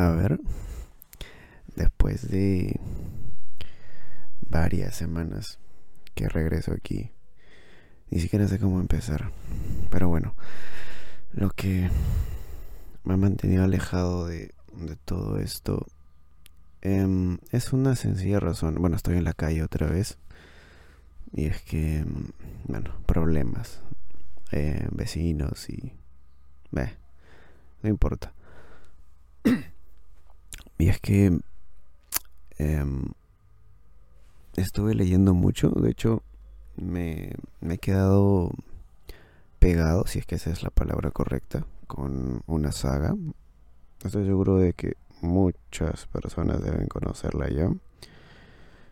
A ver, después de varias semanas que regreso aquí, ni siquiera sé cómo empezar. Pero bueno, lo que me ha mantenido alejado de, todo esto em, es una sencilla razón. Bueno, estoy en la calle otra vez. Y es que, em, bueno, problemas. Eh, vecinos y... no importa. Y es que em, estuve leyendo mucho. De hecho, me, me he quedado pegado, si es que esa es la palabra correcta, con una saga. Estoy seguro de que muchas personas deben conocerla ya.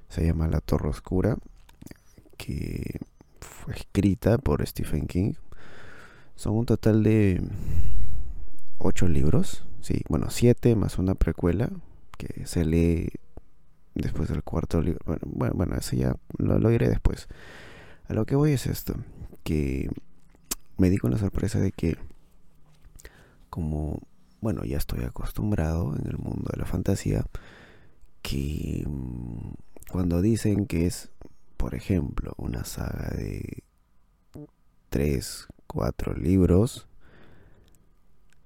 Se llama La Torre Oscura, que fue escrita por Stephen King. Son un total de ocho libros, sí, bueno, siete más una precuela que se lee después del cuarto libro. Bueno, bueno, eso ya lo, lo diré después. A lo que voy es esto, que me di con la sorpresa de que como, bueno, ya estoy acostumbrado en el mundo de la fantasía, que mm, cuando dicen que es, por ejemplo, una saga de tres, cuatro libros,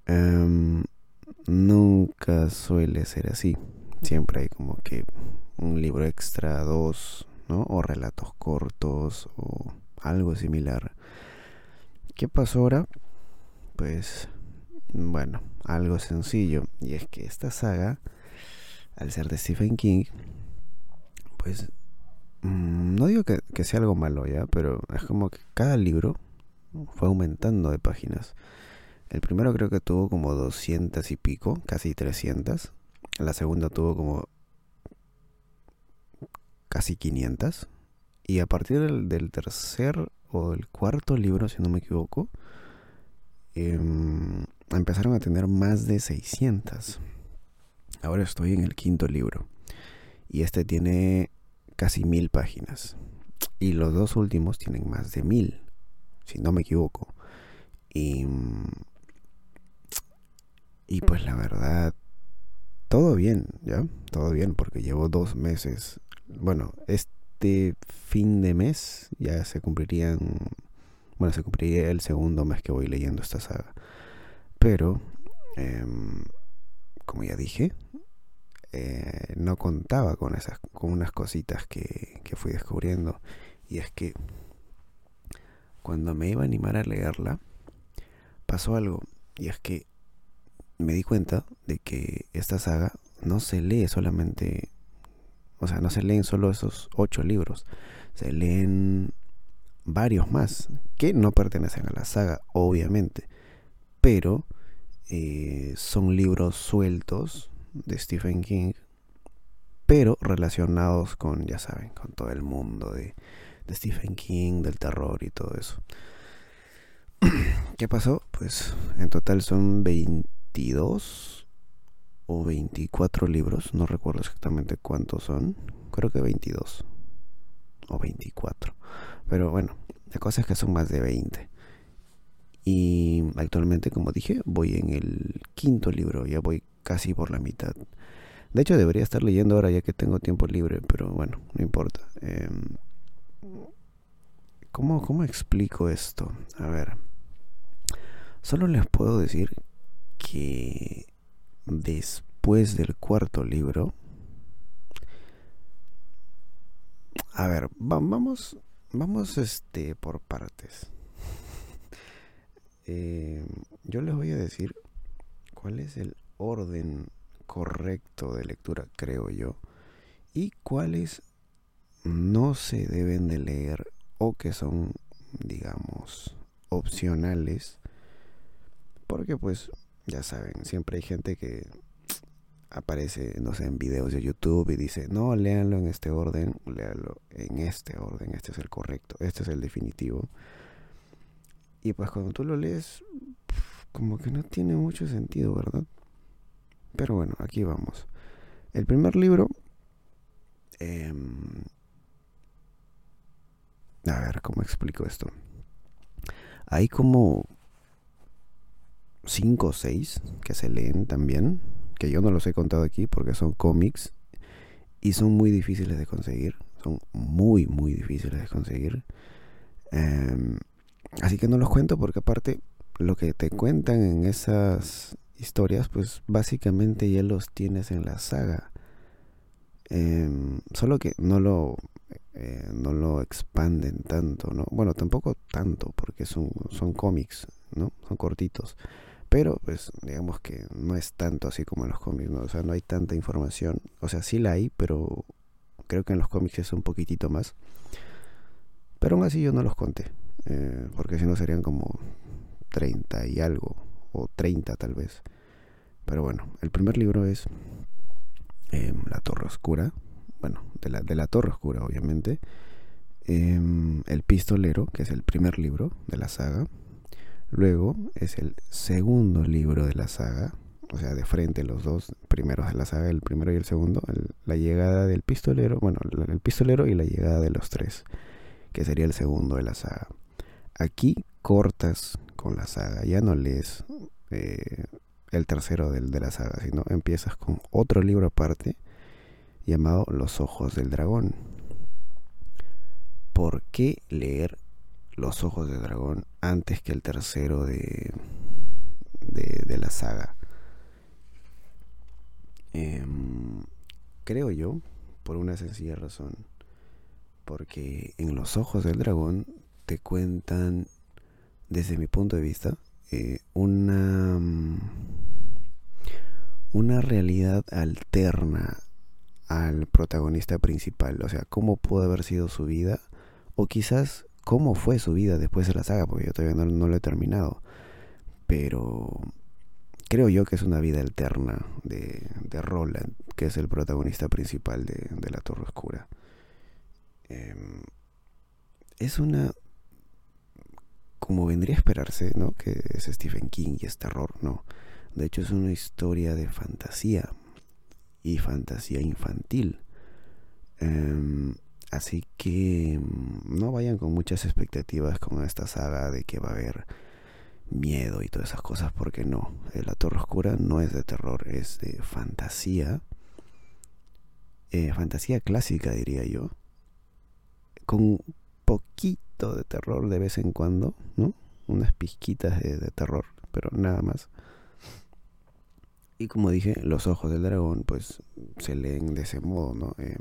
em, nunca suele ser así. Siempre hay como que un libro extra, dos, ¿no? O relatos cortos o algo similar. ¿Qué pasó ahora? Pues bueno, algo sencillo. Y es que esta saga, al ser de Stephen King, pues mm, no digo que, que, sea algo malo ya, pero es como que cada libro fue aumentando de páginas. El primero creo que tuvo como 200 y pico, casi 300. La segunda tuvo como casi 500. Y a partir del, tercer o del cuarto libro, si no me equivoco, em, empezaron a tener más de 600. Ahora estoy en el quinto libro. Y este tiene casi mil páginas. Y los dos últimos tienen más de mil, si no me equivoco. Y, y pues la verdad, todo bien, ¿ya? Todo bien, porque llevo dos meses bueno, este fin de mes ya se cumplirían, bueno, se cumpliría el segundo mes que voy leyendo esta saga. Pero, em, como ya dije, eh, no contaba con esas, con unas cositas que, que fui descubriendo. Y es que cuando me iba a animar a leerla, pasó algo. Y es que me di cuenta de que esta saga no se lee solamente o sea, no se leen solo esos ocho libros, se leen varios más que no pertenecen a la saga, obviamente, pero eh, son libros sueltos de Stephen King, pero relacionados con, ya saben, con todo el mundo de, Stephen King, del terror y todo eso. ¿Qué pasó? Pues en total son 22 o 24 libros, no recuerdo exactamente cuántos son, creo que 22 o 24, pero bueno, la cosa es que son más de 20. Y actualmente, como dije, voy en el quinto libro, ya voy casi por la mitad. De hecho, debería estar leyendo ahora ya que tengo tiempo libre, pero bueno, no importa. Em, ¿cómo, ¿Cómo explico esto? A ver, solo les puedo decir que después del cuarto libro, a ver, vamos, vamos este por partes. Eh, yo les voy a decir cuál es el orden correcto de lectura, creo yo, y cuáles no se deben de leer o que son, digamos, opcionales, porque pues ya saben, siempre hay gente que aparece, no sé, en videos de YouTube y dice, no, léanlo en este orden, léanlo en este orden, este es el correcto, este es el definitivo. Y pues cuando tú lo lees, como que no tiene mucho sentido, ¿verdad? Pero bueno, aquí vamos. El primer libro... Em, a ver, ¿cómo explico esto? Hay como cinco o seis que se leen también, que yo no los he contado aquí porque son cómics y son muy difíciles de conseguir. Son muy, muy difíciles de conseguir. Em, así que no los cuento porque aparte lo que te cuentan en esas historias, pues básicamente ya los tienes en la saga. Em, solo que no lo, eh, no lo expanden tanto, ¿no? Bueno, tampoco tanto porque son, son cómics, ¿no? Son cortitos. Pero, pues, digamos que no es tanto así como en los cómics, ¿no? O sea, no hay tanta información. O sea, sí la hay, pero creo que en los cómics es un poquitito más. Pero aún así yo no los conté. Eh, porque si no serían como 30 y algo. O 30 tal vez. Pero bueno, el primer libro es em, La Torre Oscura. Bueno, de la, de la Torre Oscura, obviamente. Em, el Pistolero, que es el primer libro de la saga. Luego es el segundo libro de la saga, o sea, de frente los dos primeros de la saga, el primero y el segundo, la llegada del pistolero, bueno, el, pistolero y la llegada de los tres, que sería el segundo de la saga. Aquí cortas con la saga, ya no lees eh, el tercero del, de la saga, sino empiezas con otro libro aparte llamado Los Ojos del Dragón. ¿Por qué leer los Ojos de Dragón antes que el tercero de, de, la saga. Em, creo yo, por una sencilla razón, porque en Los Ojos del Dragón te cuentan, desde mi punto de vista, eh, una, una realidad alterna al protagonista principal, o sea, cómo pudo haber sido su vida, o quizás cómo fue su vida después de la saga, porque yo todavía no, lo he terminado. Pero creo yo que es una vida alterna de, Roland, que es el protagonista principal de, La Torre Oscura. Em, es una... Como vendría a esperarse, ¿no? Que es Stephen King y es terror, no. De hecho es una historia de fantasía y fantasía infantil. Em, Así que mm, no vayan con muchas expectativas con esta saga de que va a haber miedo y todas esas cosas, porque no. Eh, la Torre Oscura no es de terror, es de fantasía. Eh, fantasía clásica, diría yo. Con un poquito de terror de vez en cuando, ¿no? Unas pizquitas de, terror, pero nada más. Y como dije, los ojos del dragón, pues se leen de ese modo, ¿no? Em,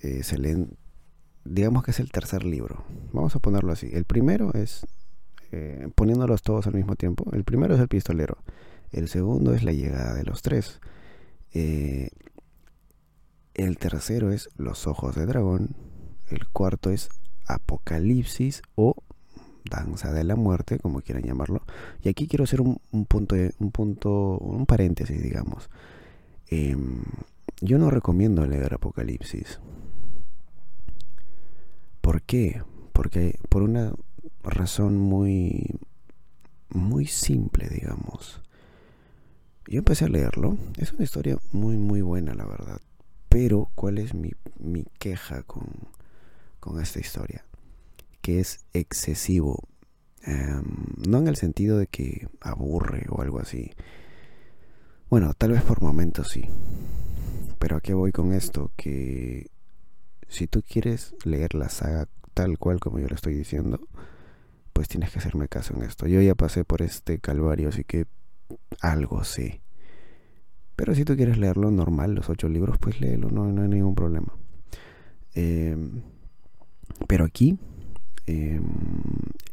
eh, se leen, digamos que es el tercer libro. Vamos a ponerlo así. El primero es, eh, poniéndolos todos al mismo tiempo, el primero es el pistolero. El segundo es la llegada de los tres. Eh, el tercero es los ojos de dragón. El cuarto es Apocalipsis o Danza de la Muerte, como quieran llamarlo. Y aquí quiero hacer un, punto, un punto, un paréntesis, digamos. Em, yo no recomiendo leer Apocalipsis. ¿Por qué? Porque por una razón muy muy simple, digamos. Yo empecé a leerlo. Es una historia muy, muy buena, la verdad. Pero, ¿cuál es mi, queja con, con, esta historia? Que es excesivo. Em, no en el sentido de que aburre o algo así. Bueno, tal vez por momentos sí. Pero ¿a qué voy con esto? Que si tú quieres leer la saga tal cual como yo lo estoy diciendo, pues tienes que hacerme caso en esto. Yo ya pasé por este calvario, así que algo sé. Pero si tú quieres leerlo normal, los ocho libros, pues léelo, no, no hay ningún problema. Em, pero aquí, em,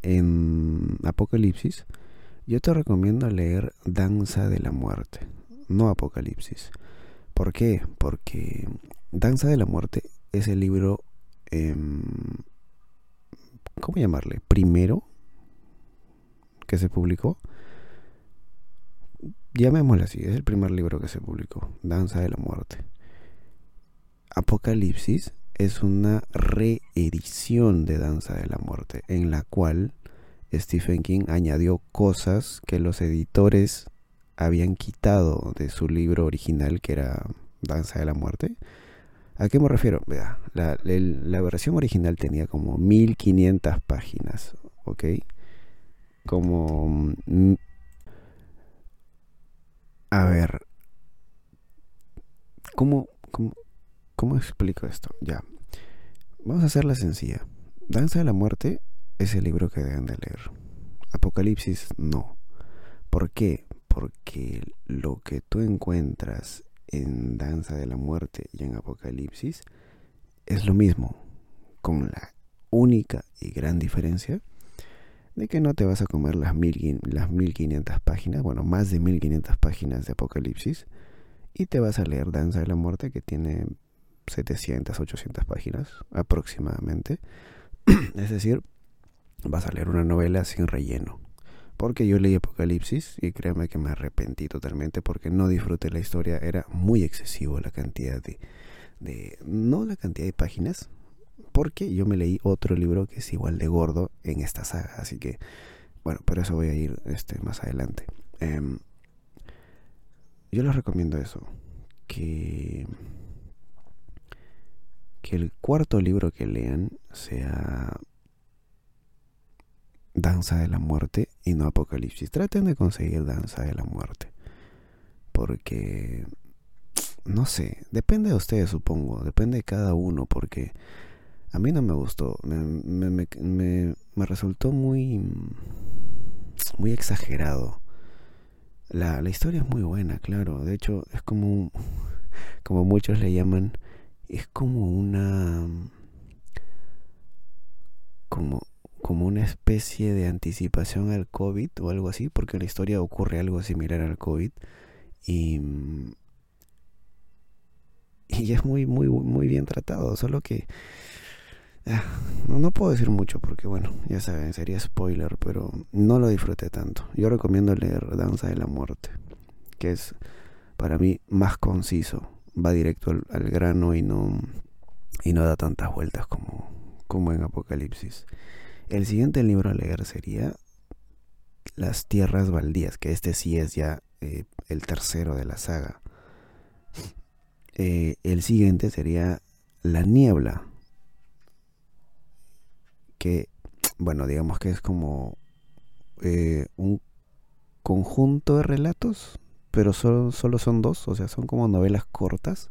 en Apocalipsis, yo te recomiendo leer Danza de la Muerte, no Apocalipsis. ¿Por qué? Porque Danza de la Muerte es el libro, em, ¿cómo llamarle? Primero que se publicó. Llamémosle así, es el primer libro que se publicó, Danza de la Muerte. Apocalipsis es una reedición de Danza de la Muerte, en la cual Stephen King añadió cosas que los editores habían quitado de su libro original, que era Danza de la Muerte, ¿A qué me refiero? La, versión original tenía como 1500 páginas, ¿ok? Como... Mm, A ver, ¿cómo, cómo, cómo explico esto? Ya, vamos a hacerla sencilla. Danza de la Muerte es el libro que deben de leer. Apocalipsis no. ¿Por qué? Porque lo que tú encuentras en Danza de la Muerte y en Apocalipsis es lo mismo, con la única y gran diferencia de que no te vas a comer las, mil, las 1500 páginas, bueno, más de 1500 páginas de Apocalipsis, y te vas a leer Danza de la Muerte que tiene 700, 800 páginas aproximadamente. es decir, vas a leer una novela sin relleno. Porque yo leí Apocalipsis y créeme que me arrepentí totalmente porque no disfruté la historia. Era muy excesivo la cantidad de, de... No la cantidad de páginas, porque yo me leí otro libro que es igual de gordo en esta saga. Así que, bueno, por eso voy a ir este, más adelante. Em, yo les recomiendo eso. Que, que el cuarto libro que lean sea Danza de la Muerte y no Apocalipsis. Traten de conseguir Danza de la Muerte. Porque, no sé, depende de ustedes supongo, depende de cada uno, porque a mí no me gustó, me, me, me, me resultó muy, muy exagerado. La, la, historia es muy buena, claro, de hecho es como, como muchos le llaman, es como una... como como una especie de anticipación al COVID o algo así, porque en la historia ocurre algo similar al COVID y, y es muy, muy, muy bien tratado, solo que ah, no, no, puedo decir mucho porque bueno, ya saben, sería spoiler, pero no lo disfruté tanto. Yo recomiendo leer Danza de la Muerte, que es para mí más conciso, va directo al, al grano y no, y no da tantas vueltas como, como en Apocalipsis. El siguiente libro a leer sería Las Tierras Baldías, que este sí es ya eh, el tercero de la saga. Eh, el siguiente sería La Niebla, que, bueno, digamos que es como eh, un conjunto de relatos, pero solo, solo son dos, o sea, son como novelas cortas,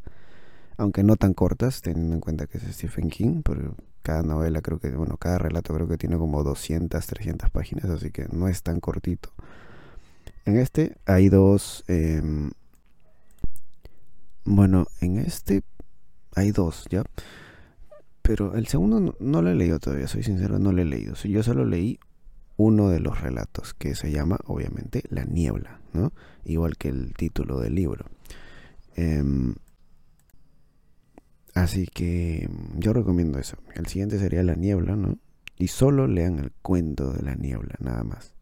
aunque no tan cortas, teniendo en cuenta que es Stephen King, pero cada novela creo que, bueno, cada relato creo que tiene como 200, 300 páginas, así que no es tan cortito. En este hay dos, em, bueno, en este hay dos, ¿ya? Pero el segundo no, lo he leído todavía, soy sincero, no lo he leído. Yo solo leí uno de los relatos, que se llama, obviamente, La Niebla, ¿no? Igual que el título del libro. Eh, Así que mm, yo recomiendo eso. El siguiente sería La Niebla, ¿no? Y solo lean el cuento de la niebla, nada más.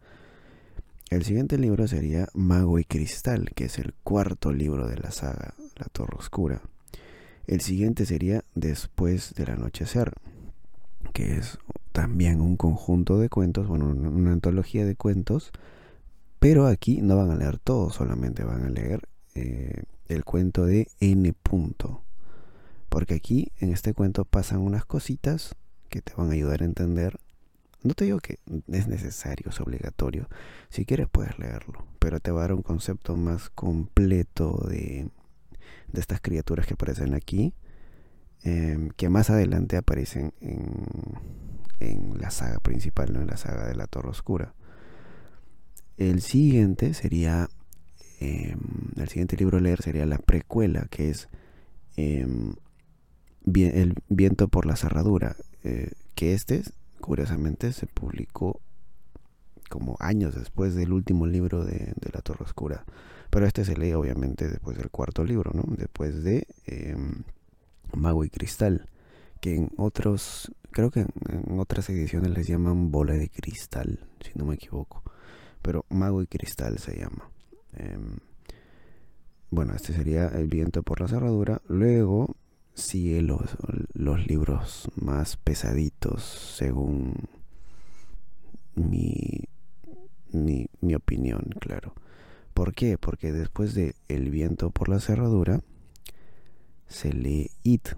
El siguiente libro sería Mago y Cristal, que es el cuarto libro de la saga, La Torre Oscura. El siguiente sería Después del Anochecer, que es también un conjunto de cuentos, bueno, una antología de cuentos, pero aquí no van a leer todo, solamente van a leer eh, el cuento de N. Punto porque aquí en este cuento pasan unas cositas que te van a ayudar a entender. No te digo que es necesario, es obligatorio. Si quieres puedes leerlo, pero te va a dar un concepto más completo de, de estas criaturas que aparecen aquí, em, que más adelante aparecen en, en la saga principal, no en la saga de la Torre Oscura. El siguiente sería, em, el siguiente libro a leer sería la precuela, que es em, el viento por la cerradura, eh, que este, curiosamente, se publicó como años después del último libro de, La Torre Oscura. Pero este se lee obviamente después del cuarto libro, ¿no? Después de em, Mago y Cristal, que en otros, creo que en, otras ediciones les llaman Bola de Cristal, si no me equivoco. Pero Mago y Cristal se llama. Em, bueno, este sería El viento por la cerradura. Luego sigue los, los libros más pesaditos según mi, mi, mi, opinión, claro. ¿Por qué? Porque después de El viento por la cerradura se lee It,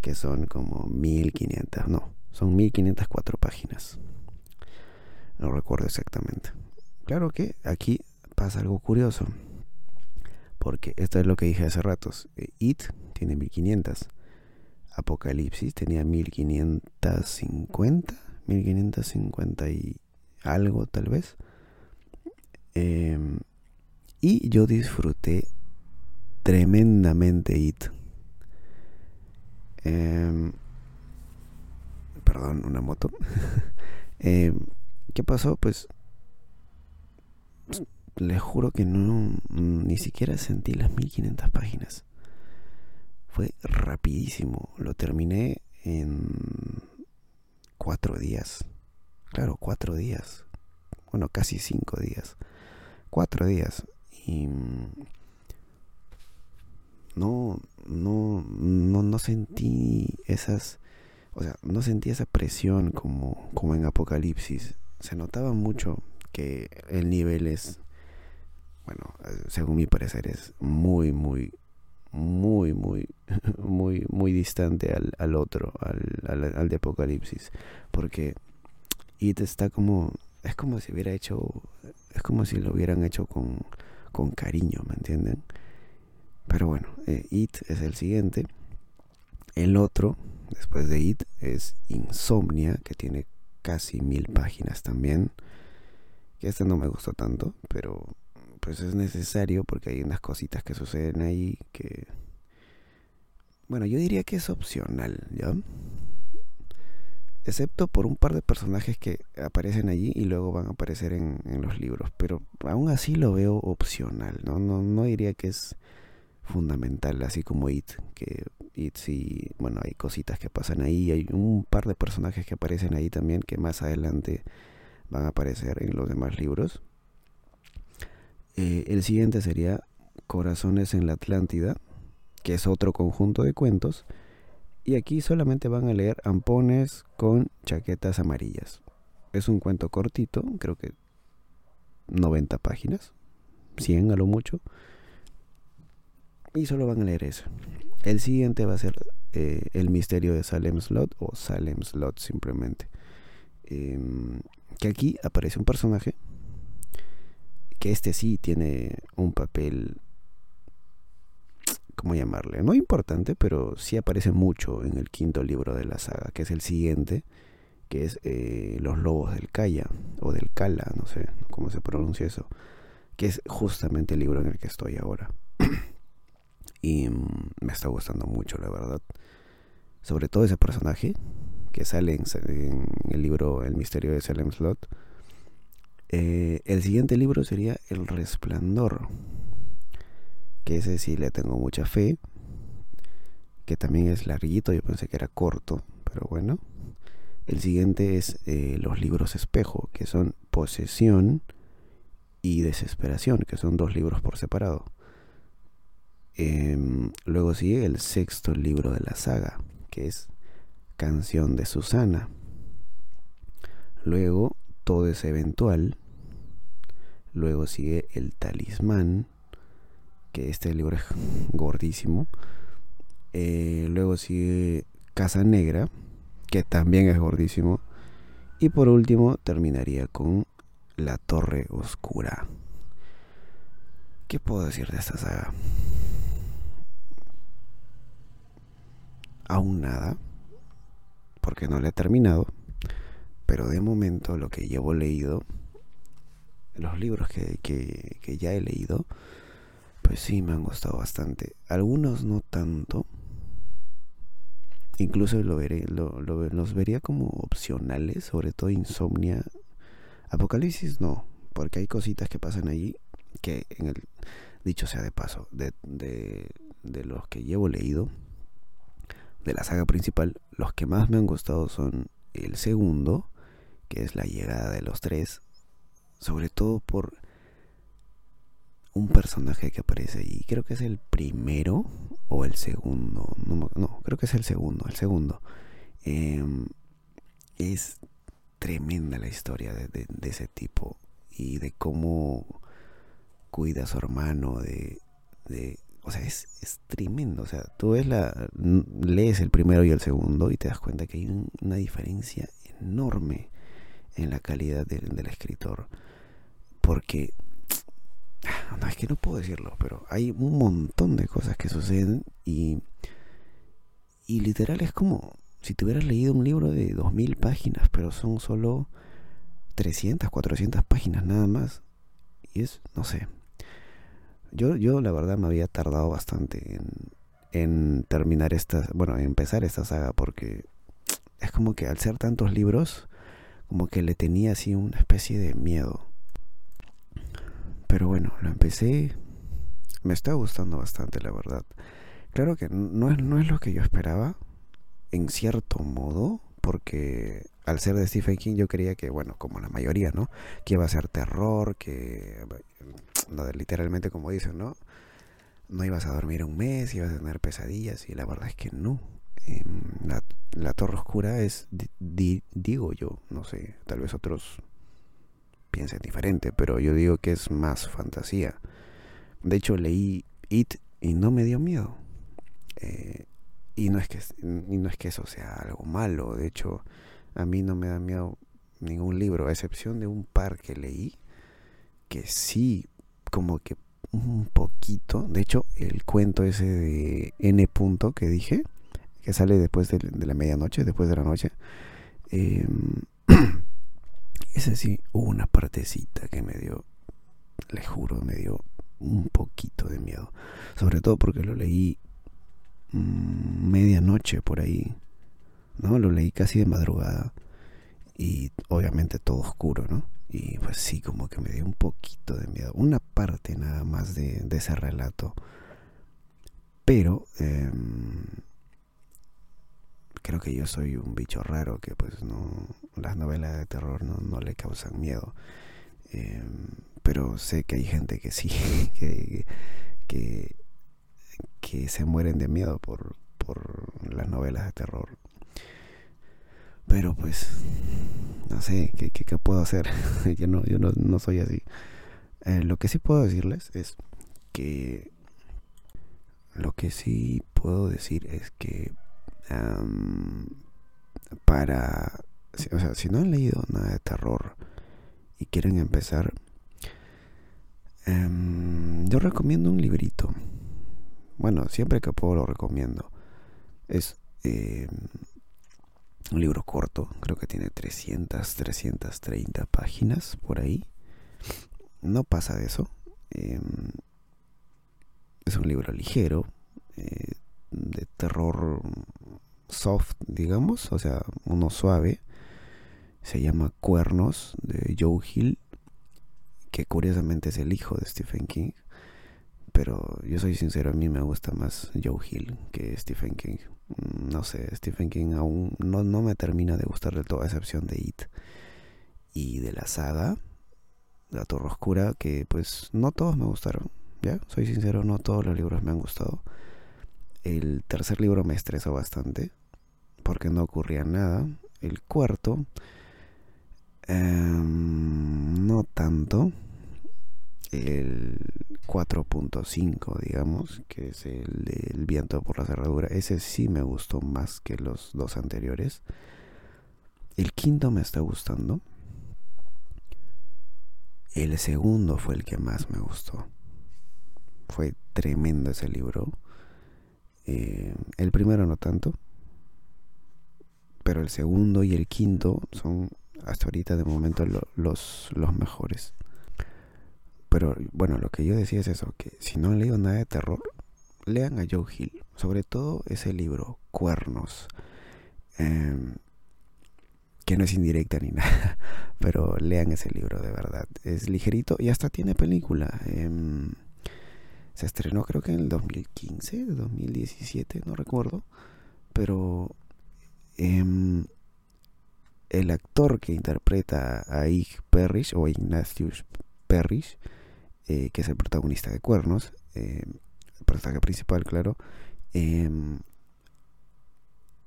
que son como 1500, no, son 1504 páginas. No recuerdo exactamente. Claro que aquí pasa algo curioso. Porque esto es lo que dije hace ratos. Eh, It tiene 1500. Apocalipsis tenía 1550. 1550 y algo tal vez. Em, y yo disfruté tremendamente It. Em, perdón, una moto. Em, ¿Qué pasó? Pues le juro que no, ni siquiera sentí las 1500 páginas. Fue rapidísimo. Lo terminé en cuatro días. Claro, cuatro días. Bueno, casi cinco días. Cuatro días. Y no, no, no, no sentí esas, o sea, no sentí esa presión como, como en Apocalipsis. Se notaba mucho que el nivel es bueno, según mi parecer es muy, muy, muy, muy, muy, muy distante al, al otro, al, al, de Apocalipsis. Porque It está como, es como si hubiera hecho, es como si lo hubieran hecho con, con cariño, ¿me entienden? Pero bueno, eh, It es el siguiente. El otro, después de It, es Insomnia, que tiene casi mil páginas también. Que este no me gustó tanto, pero pues es necesario porque hay unas cositas que suceden ahí que... Bueno, yo diría que es opcional, ¿ya? Excepto por un par de personajes que aparecen allí y luego van a aparecer en, los libros. Pero aún así lo veo opcional, ¿no? No, no diría que es fundamental, así como It, que It sí, bueno, hay cositas que pasan ahí, hay un par de personajes que aparecen ahí también que más adelante van a aparecer en los demás libros. Eh, el siguiente sería Corazones en la Atlántida, que es otro conjunto de cuentos. Y aquí solamente van a leer ampones con chaquetas amarillas. Es un cuento cortito, creo que 90 páginas, 100 a lo mucho. Y solo van a leer eso. El siguiente va a ser eh, El misterio de Salem Slot o Salem Slot simplemente. Em, que aquí aparece un personaje este sí tiene un papel, ¿cómo llamarle? No importante, pero sí aparece mucho en el quinto libro de la saga, que es el siguiente, que es eh, Los Lobos del Calla, o del Cala, no sé cómo se pronuncia eso, que es justamente el libro en el que estoy ahora. y mm, me está gustando mucho, la verdad. Sobre todo ese personaje que sale en, en el libro El misterio de Salem Slot eh, el siguiente libro sería El Resplandor, que ese sí le tengo mucha fe, que también es larguito, yo pensé que era corto, pero bueno. El siguiente es eh, los libros espejo, que son Posesión y Desesperación, que son dos libros por separado. Em, luego sigue el sexto libro de la saga, que es Canción de Susana. Luego todo es eventual. Luego sigue El Talismán, que este libro es gordísimo. Eh, luego sigue Casa Negra, que también es gordísimo. Y por último terminaría con La Torre Oscura. ¿Qué puedo decir de esta saga? Aún nada, porque no la he terminado. Pero de momento lo que llevo leído, los libros que, ya he leído, pues sí me han gustado bastante. Algunos no tanto. Incluso lo veré, los vería como opcionales, sobre todo Insomnia. Apocalipsis no, porque hay cositas que pasan allí que en el dicho sea de paso, de, de los que llevo leído, de la saga principal, los que más me han gustado son el segundo, que es la llegada de los tres, sobre todo por un personaje que aparece y creo que es el primero o el segundo, no, creo que es el segundo, el segundo. Em, es tremenda la historia de, ese tipo y de cómo cuida a su hermano, de, de o sea, es, es, tremendo. O sea, tú ves la, lees el primero y el segundo y te das cuenta que hay una diferencia enorme en la calidad del escritor. Porque no es que no puedo decirlo, pero hay un montón de cosas que suceden y, y literal es como si te hubieras leído un libro de 2000 páginas, pero son solo 300, 400 páginas nada más. Y es, no sé. Yo, yo la verdad me había tardado bastante en, en terminar esta, bueno, en empezar esta saga porque es como que al ser tantos libros, como que le tenía así una especie de miedo. Pero bueno, lo empecé. Me está gustando bastante, la verdad. Claro que no es, no es lo que yo esperaba, en cierto modo, porque al ser de Stephen King yo creía que, bueno, como la mayoría, ¿no? Que iba a ser terror, que literalmente como dicen, ¿no? No ibas a dormir un mes, ibas a tener pesadillas y la verdad es que no. Em, la, Torre Oscura es, digo yo, no sé, tal vez otros piensen diferente, pero yo digo que es más fantasía. De hecho leí It y no me dio miedo. Eh, y no es que y no es que eso sea algo malo, de hecho a mí no me da miedo ningún libro, a excepción de un par que leí que sí como que un poquito, de hecho el cuento ese de N punto que dije, que sale después de, la medianoche, después de la noche, em, ese sí hubo una partecita que me dio, le juro, me dio un poquito de miedo, sobre todo porque lo leí Mm, medianoche por ahí, ¿no? Lo leí casi de madrugada y obviamente todo oscuro, ¿no? Y pues sí, como que me dio un poquito de miedo, una parte nada más de, ese relato. Pero em, creo que yo soy un bicho raro que pues no, las novelas de terror no, le causan miedo. Em, pero sé que hay gente que sí, que que se mueren de miedo por, las novelas de terror. Pero pues, no sé, ¿qué, qué, puedo hacer? yo no, yo no, soy así. Eh, lo que sí puedo decirles es que... Lo que sí puedo decir es que... para... O sea, si no han leído nada de terror y quieren empezar... Em, yo recomiendo un librito bueno, siempre que puedo lo recomiendo. Es eh, un libro corto, creo que tiene 300, 330 páginas por ahí. No pasa de eso. Em, es un libro ligero, eh, de terror soft, digamos, o sea, uno suave. Se llama Cuernos de Joe Hill, que curiosamente es el hijo de Stephen King pero yo soy sincero, a mí me gusta más Joe Hill que Stephen King. Mm, no sé, Stephen King aún no, no me termina de gustar del todo, a excepción de It. Y de la saga, La Torre Oscura, que pues no todos me gustaron, ¿ya? Soy sincero, no todos los libros me han gustado. El tercer libro me estresó bastante, porque no ocurría nada. El cuarto, em, no tanto el 4.5, digamos, que es el del viento por la cerradura. Ese sí me gustó más que los dos anteriores. El quinto me está gustando. El segundo fue el que más me gustó. Fue tremendo ese libro. Eh, el primero no tanto. Pero el segundo y el quinto son hasta ahorita de momento los, los mejores. Pero bueno, lo que yo decía es eso, que si no han leído nada de terror, lean a Joe Hill, sobre todo ese libro, Cuernos, em, que no es indirecta ni nada, pero lean ese libro de verdad, es ligerito y hasta tiene película. Em, se estrenó creo que en el 2015, 2017, no recuerdo, pero em, el actor que interpreta a Ig Parrish o Ignatius Parrish eh, que es el protagonista de Cuernos, eh, el personaje principal, claro, em,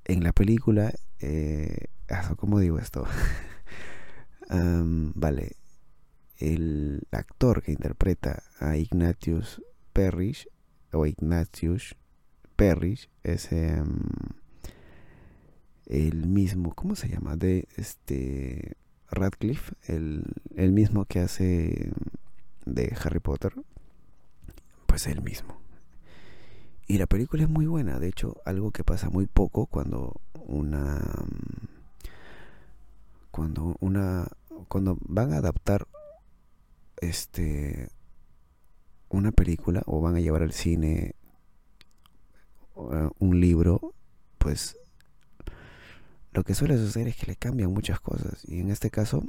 en la película, eh, ah, ¿cómo digo esto? vale, el actor que interpreta a Ignatius Parrish, o Ignatius Parrish, es em, el mismo, ¿cómo se llama? De este Radcliffe, el, el mismo que hace de Harry Potter, pues él mismo. Y la película es muy buena, de hecho, algo que pasa muy poco cuando una cuando una cuando van a adaptar este una película o van a llevar al cine un libro, pues lo que suele suceder es que le cambian muchas cosas. Y en este caso,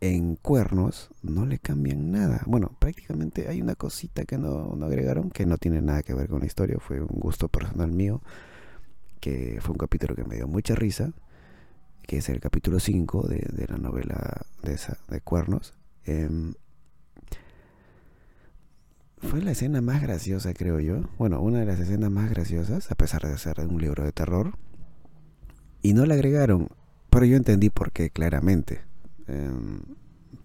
en cuernos no le cambian nada. Bueno, prácticamente hay una cosita que no, agregaron que no tiene nada que ver con la historia. Fue un gusto personal mío, que fue un capítulo que me dio mucha risa, que es el capítulo 5 de, la novela de, esa, de cuernos. Em, fue la escena más graciosa, creo yo. Bueno, una de las escenas más graciosas, a pesar de ser un libro de terror. Y no la agregaron, pero yo entendí por qué claramente. Em,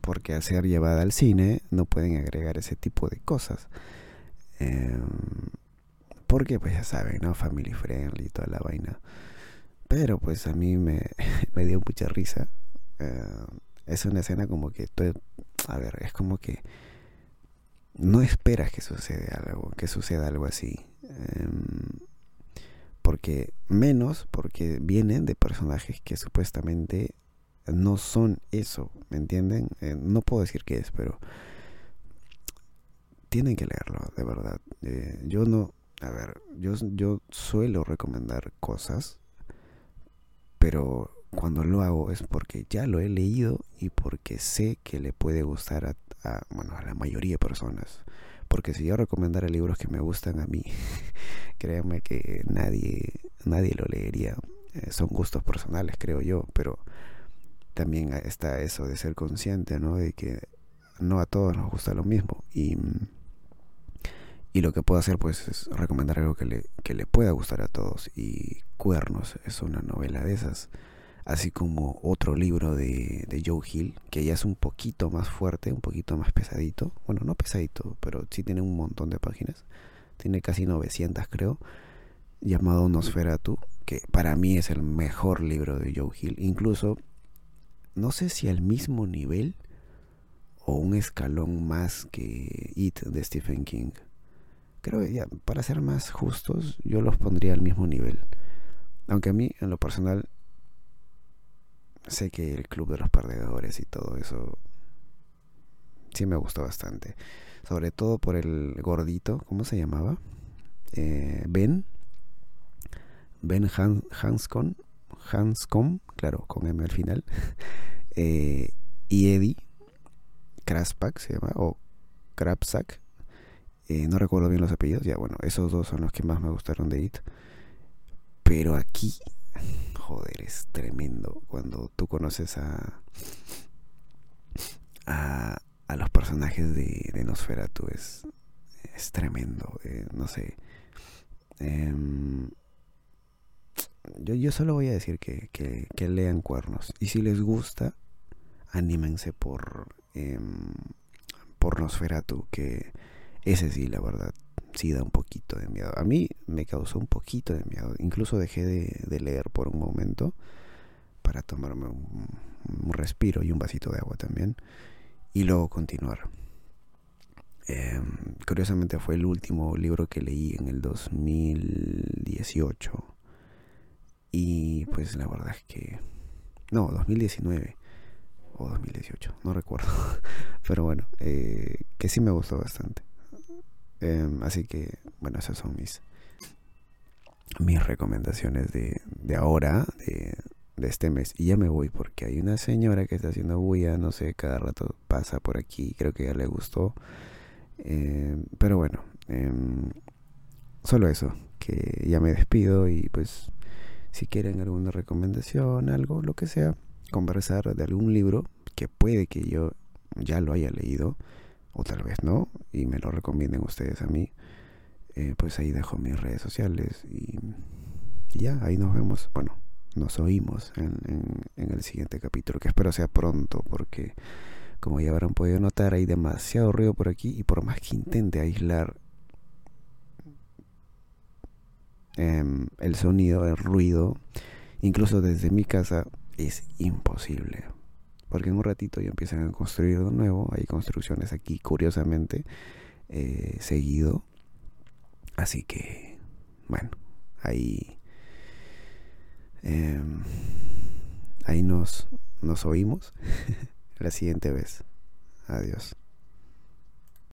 porque al ser llevada al cine no pueden agregar ese tipo de cosas. Em, porque pues ya saben, ¿no? Family friendly y toda la vaina. Pero pues a mí me, me dio mucha risa. Em, es una escena como que... A ver, es como que no esperas que suceda algo, que suceda algo así. Em, porque menos porque vienen de personajes que supuestamente no son eso, ¿me entienden? Eh, no puedo decir qué es, pero tienen que leerlo, de verdad. Eh, yo no, a ver, yo, yo suelo recomendar cosas, pero cuando lo hago es porque ya lo he leído y porque sé que le puede gustar a bueno, a la mayoría de personas. Porque si yo recomendara libros que me gustan a mí, créanme que nadie, nadie lo leería. Eh, son gustos personales, creo yo, pero también está eso de ser consciente, ¿no? De que no a todos nos gusta lo mismo. Y, y lo que puedo hacer, pues, es recomendar algo que le, que le pueda gustar a todos. Y Cuernos es una novela de esas así como otro libro de, Joe Hill, que ya es un poquito más fuerte, un poquito más pesadito. Bueno, no pesadito, pero sí tiene un montón de páginas. Tiene casi 900 creo, llamado Nosferatu, que para mí es el mejor libro de Joe Hill. Incluso, no sé si al mismo nivel o un escalón más que It de Stephen King. Creo que ya, para ser más justos, yo los pondría al mismo nivel. Aunque a mí, en lo personal, sé que el Club de los Perdedores y todo eso sí me gustó bastante. Sobre todo por el gordito, ¿cómo se llamaba? Eh, ben. Ben Hanscom. Hanscom, claro, con M al final. Eh, y Eddie Kraspak se llama, o Krapsak. Eh, no recuerdo bien los apellidos. Ya, bueno, esos dos son los que más me gustaron de It. Pero aquí joder, es tremendo cuando tú conoces a, a, a los personajes de, de Nosferatu. Es, es tremendo, eh, no sé. Em, yo, yo solo voy a decir que, que, lean cuernos. Y si les gusta, anímense por, eh, por Nosferatu, que ese sí, la verdad, sí da un poquito de miedo. A mí me causó un poquito de miedo. Incluso dejé de, leer por un momento para tomarme un, respiro y un vasito de agua también. Y luego continuar. Em, curiosamente fue el último libro que leí en el 2018. Y pues la verdad es que... No, 2019 o 2018, no recuerdo. Pero bueno, eh, que sí me gustó bastante. Em, así que, bueno, esas son mis, mis recomendaciones de, de ahora, de, de, este mes. Y ya me voy porque hay una señora que está haciendo bulla, no sé, cada rato pasa por aquí, creo que ya le gustó. Em, pero bueno, em, solo eso, que ya me despido y pues si quieren alguna recomendación, algo, lo que sea, conversar de algún libro que puede que yo ya lo haya leído o tal vez no, y me lo recomienden ustedes a mí, eh, pues ahí dejo mis redes sociales y, ya, ahí nos vemos, bueno, nos oímos en, el siguiente capítulo, que espero sea pronto, porque como ya habrán podido notar, hay demasiado ruido por aquí y por más que intente aislar em, el sonido, el ruido, incluso desde mi casa, es imposible porque en un ratito ya empiezan a construir de nuevo. Hay construcciones aquí, curiosamente, eh, seguido. Así que, bueno, ahí, em, ahí nos, nos oímos la siguiente vez. Adiós.